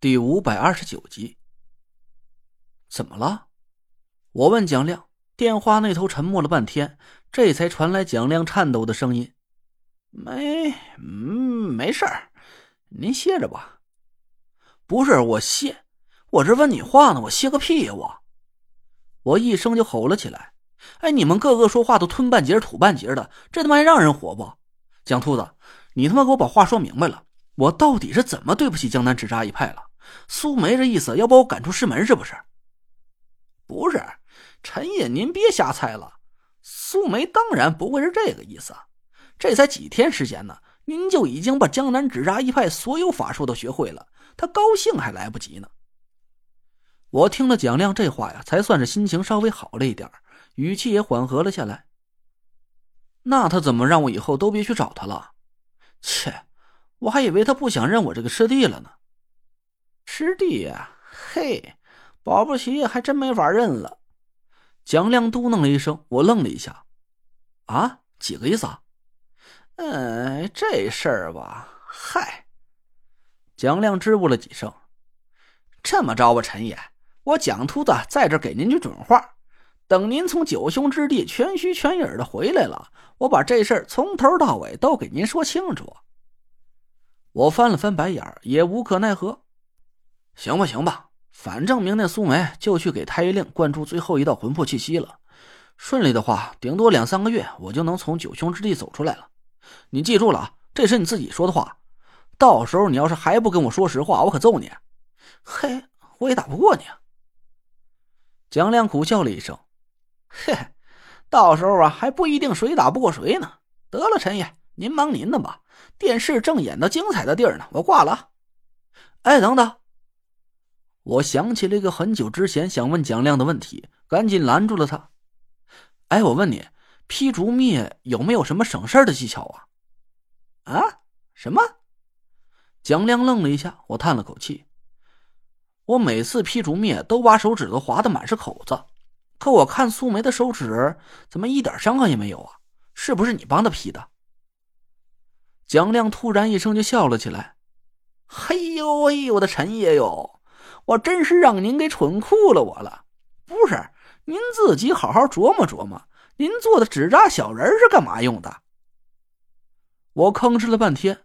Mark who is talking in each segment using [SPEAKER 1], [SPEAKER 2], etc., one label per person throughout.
[SPEAKER 1] 第五百二十九集，怎么了？我问蒋亮。电话那头沉默了半天，这才传来蒋亮颤抖的声音：“
[SPEAKER 2] 没，嗯，没事儿，您歇着吧。”“
[SPEAKER 1] 不是我歇，我这问你话呢，我歇个屁呀！”我，我一声就吼了起来：“哎，你们个个说话都吞半截吐半截的，这他妈还让人活不？蒋秃子，你他妈给我把话说明白了，我到底是怎么对不起江南纸扎一派了？”苏梅这意思要把我赶出师门是不是？
[SPEAKER 2] 不是，陈爷您别瞎猜了。苏梅当然不会是这个意思。这才几天时间呢，您就已经把江南纸扎一派所有法术都学会了，他高兴还来不及呢。
[SPEAKER 1] 我听了蒋亮这话呀，才算是心情稍微好了一点，语气也缓和了下来。那他怎么让我以后都别去找他了？切，我还以为他不想认我这个师弟了呢。
[SPEAKER 2] 师弟呀，嘿，保不齐还真没法认了。
[SPEAKER 1] 蒋亮嘟囔了一声，我愣了一下。啊，几个意思啊？
[SPEAKER 2] 嗯，这事儿吧，嗨。
[SPEAKER 1] 蒋亮支吾了几声。
[SPEAKER 2] 这么着吧，陈爷，我蒋秃子在这给您句准话，等您从九兄之地全虚全影的回来了，我把这事儿从头到尾都给您说清楚。
[SPEAKER 1] 我翻了翻白眼也无可奈何。行吧，行吧，反正明天苏梅就去给太医令灌注最后一道魂魄气息了。顺利的话，顶多两三个月，我就能从九兄之地走出来了。你记住了啊，这是你自己说的话。到时候你要是还不跟我说实话，我可揍你。
[SPEAKER 2] 嘿，我也打不过你。啊。
[SPEAKER 1] 蒋亮苦笑了一声，
[SPEAKER 2] 嘿，到时候啊，还不一定谁打不过谁呢。得了，陈爷，您忙您的吧。电视正演到精彩的地儿呢，我挂了。
[SPEAKER 1] 哎，等等。我想起了一个很久之前想问蒋亮的问题，赶紧拦住了他。哎，我问你，劈竹篾有没有什么省事的技巧啊？
[SPEAKER 2] 啊？什么？
[SPEAKER 1] 蒋亮愣了一下，我叹了口气。我每次劈竹篾都把手指头划得满是口子，可我看苏梅的手指怎么一点伤痕也没有啊？是不是你帮她劈的？蒋亮突然一声就笑了起来。
[SPEAKER 2] 嘿呦喂，我的陈爷哟！我真是让您给蠢哭了我了，不是？您自己好好琢磨琢磨，您做的纸扎小人是干嘛用的？
[SPEAKER 1] 我吭哧了半天，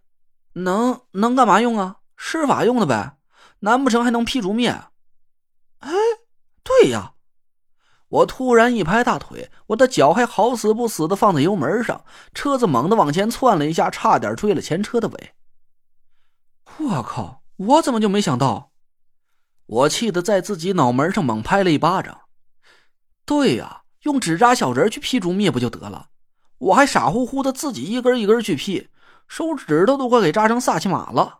[SPEAKER 1] 能能干嘛用啊？施法用的呗，难不成还能劈竹篾？哎，对呀！我突然一拍大腿，我的脚还好死不死的放在油门上，车子猛地往前窜了一下，差点追了前车的尾。我靠！我怎么就没想到？我气得在自己脑门上猛拍了一巴掌。对呀，用纸扎小人去劈竹篾不就得了？我还傻乎乎的自己一根一根去劈，手指头都快给扎成萨其马了。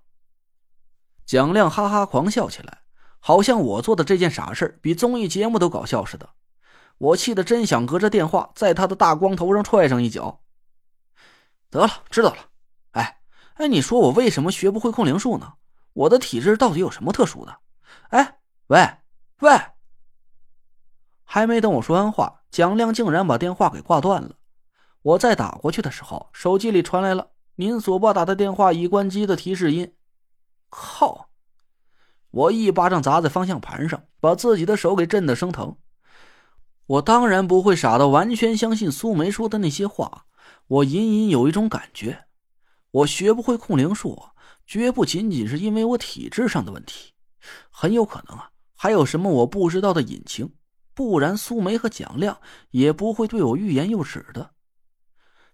[SPEAKER 1] 蒋亮哈哈狂笑起来，好像我做的这件傻事比综艺节目都搞笑似的。我气得真想隔着电话在他的大光头上踹上一脚。得了，知道了。哎哎，你说我为什么学不会控灵术呢？我的体质到底有什么特殊的？哎，喂，喂！还没等我说完话，蒋亮竟然把电话给挂断了。我再打过去的时候，手机里传来了“您所拨打的电话已关机”的提示音。靠！我一巴掌砸在方向盘上，把自己的手给震得生疼。我当然不会傻到完全相信苏梅说的那些话。我隐隐有一种感觉，我学不会控灵术，绝不仅仅是因为我体质上的问题。很有可能啊，还有什么我不知道的隐情，不然苏梅和蒋亮也不会对我欲言又止的。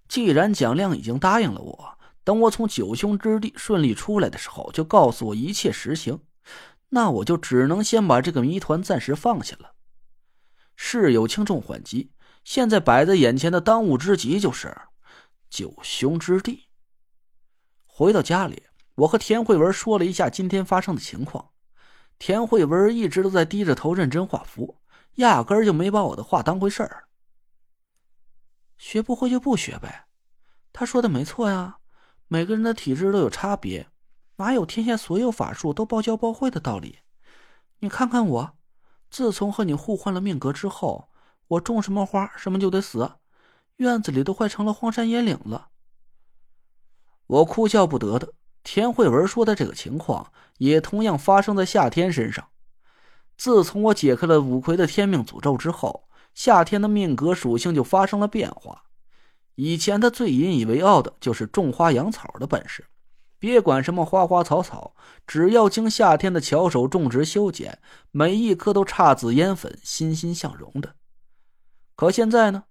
[SPEAKER 1] 既然蒋亮已经答应了我，等我从九兄之地顺利出来的时候，就告诉我一切实情，那我就只能先把这个谜团暂时放下了。事有轻重缓急，现在摆在眼前的当务之急就是九兄之地。回到家里，我和田慧文说了一下今天发生的情况。田慧文一直都在低着头认真画符，压根儿就没把我的话当回事儿。学不会就不学呗，他说的没错呀。每个人的体质都有差别，哪有天下所有法术都包教包会的道理？你看看我，自从和你互换了命格之后，我种什么花什么就得死，院子里都快成了荒山野岭了。我哭笑不得的，田慧文说的这个情况，也同样发生在夏天身上。自从我解开了五魁的天命诅咒之后，夏天的命格属性就发生了变化。以前他最引以为傲的就是种花养草的本事，别管什么花花草草，只要经夏天的巧手种植修剪，每一棵都姹紫嫣粉、欣欣向荣的。可现在呢，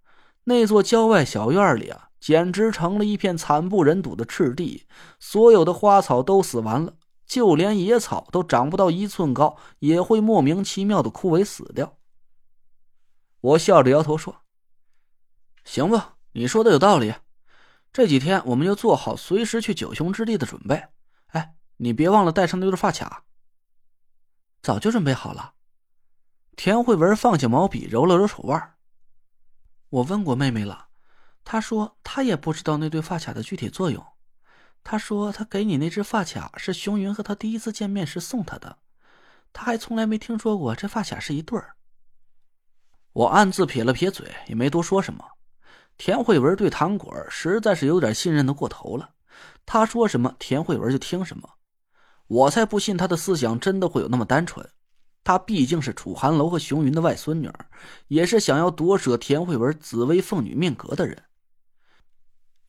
[SPEAKER 1] 那座郊外小院里啊。简直成了一片惨不忍睹的赤地，所有的花草都死完了，就连野草都长不到一寸高，也会莫名其妙的枯萎死掉。我笑着摇头说：“行吧，你说的有道理。这几天我们就做好随时去九雄之地的准备。哎，你别忘了带上那对发卡。早就准备好了。”田慧文放下毛笔，揉了揉手腕。我问过妹妹了。他说：“他也不知道那对发卡的具体作用。他说他给你那只发卡是熊云和他第一次见面时送他的，他还从来没听说过这发卡是一对儿。”我暗自撇了撇嘴，也没多说什么。田慧文对糖果实在是有点信任的过头了，他说什么田慧文就听什么。我才不信他的思想真的会有那么单纯。他毕竟是楚寒楼和熊云的外孙女，也是想要夺舍田慧文紫薇凤女命格的人。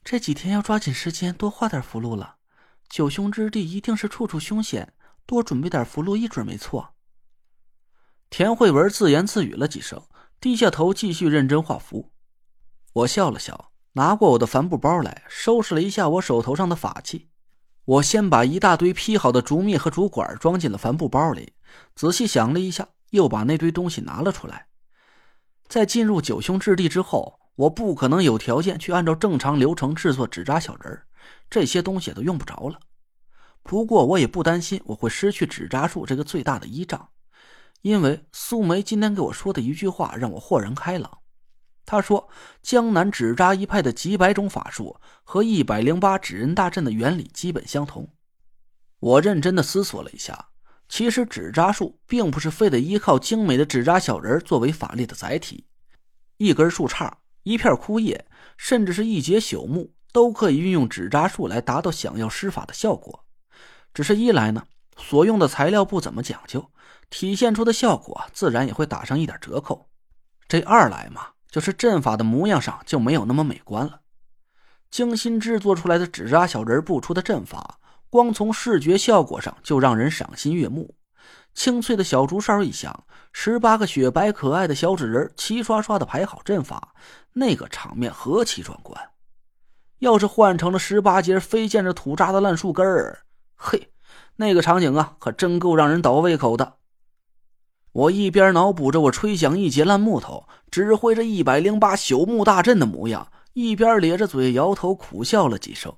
[SPEAKER 1] 这几天要抓紧时间多画点符箓了，九凶之地一定是处处凶险，多准备点符箓一准没错。田慧文自言自语了几声，低下头继续认真画符。我笑了笑，拿过我的帆布包来，收拾了一下我手头上的法器。我先把一大堆劈好的竹篾和竹管装进了帆布包里，仔细想了一下，又把那堆东西拿了出来。在进入九凶之地之后。我不可能有条件去按照正常流程制作纸扎小人这些东西都用不着了。不过我也不担心我会失去纸扎术这个最大的依仗，因为苏梅今天给我说的一句话让我豁然开朗。她说：“江南纸扎一派的几百种法术和一百零八纸人大阵的原理基本相同。”我认真的思索了一下，其实纸扎术并不是非得依靠精美的纸扎小人作为法力的载体，一根树杈。一片枯叶，甚至是一截朽木，都可以运用纸扎术来达到想要施法的效果。只是一来呢，所用的材料不怎么讲究，体现出的效果自然也会打上一点折扣。这二来嘛，就是阵法的模样上就没有那么美观了。精心制作出来的纸扎小人布出的阵法，光从视觉效果上就让人赏心悦目。清脆的小竹哨一响，十八个雪白可爱的小纸人齐刷刷的排好阵法，那个场面何其壮观！要是换成了十八节飞溅着土渣的烂树根儿，嘿，那个场景啊，可真够让人倒胃口的。我一边脑补着我吹响一截烂木头，指挥着一百零八朽木大阵的模样，一边咧着嘴摇头苦笑了几声。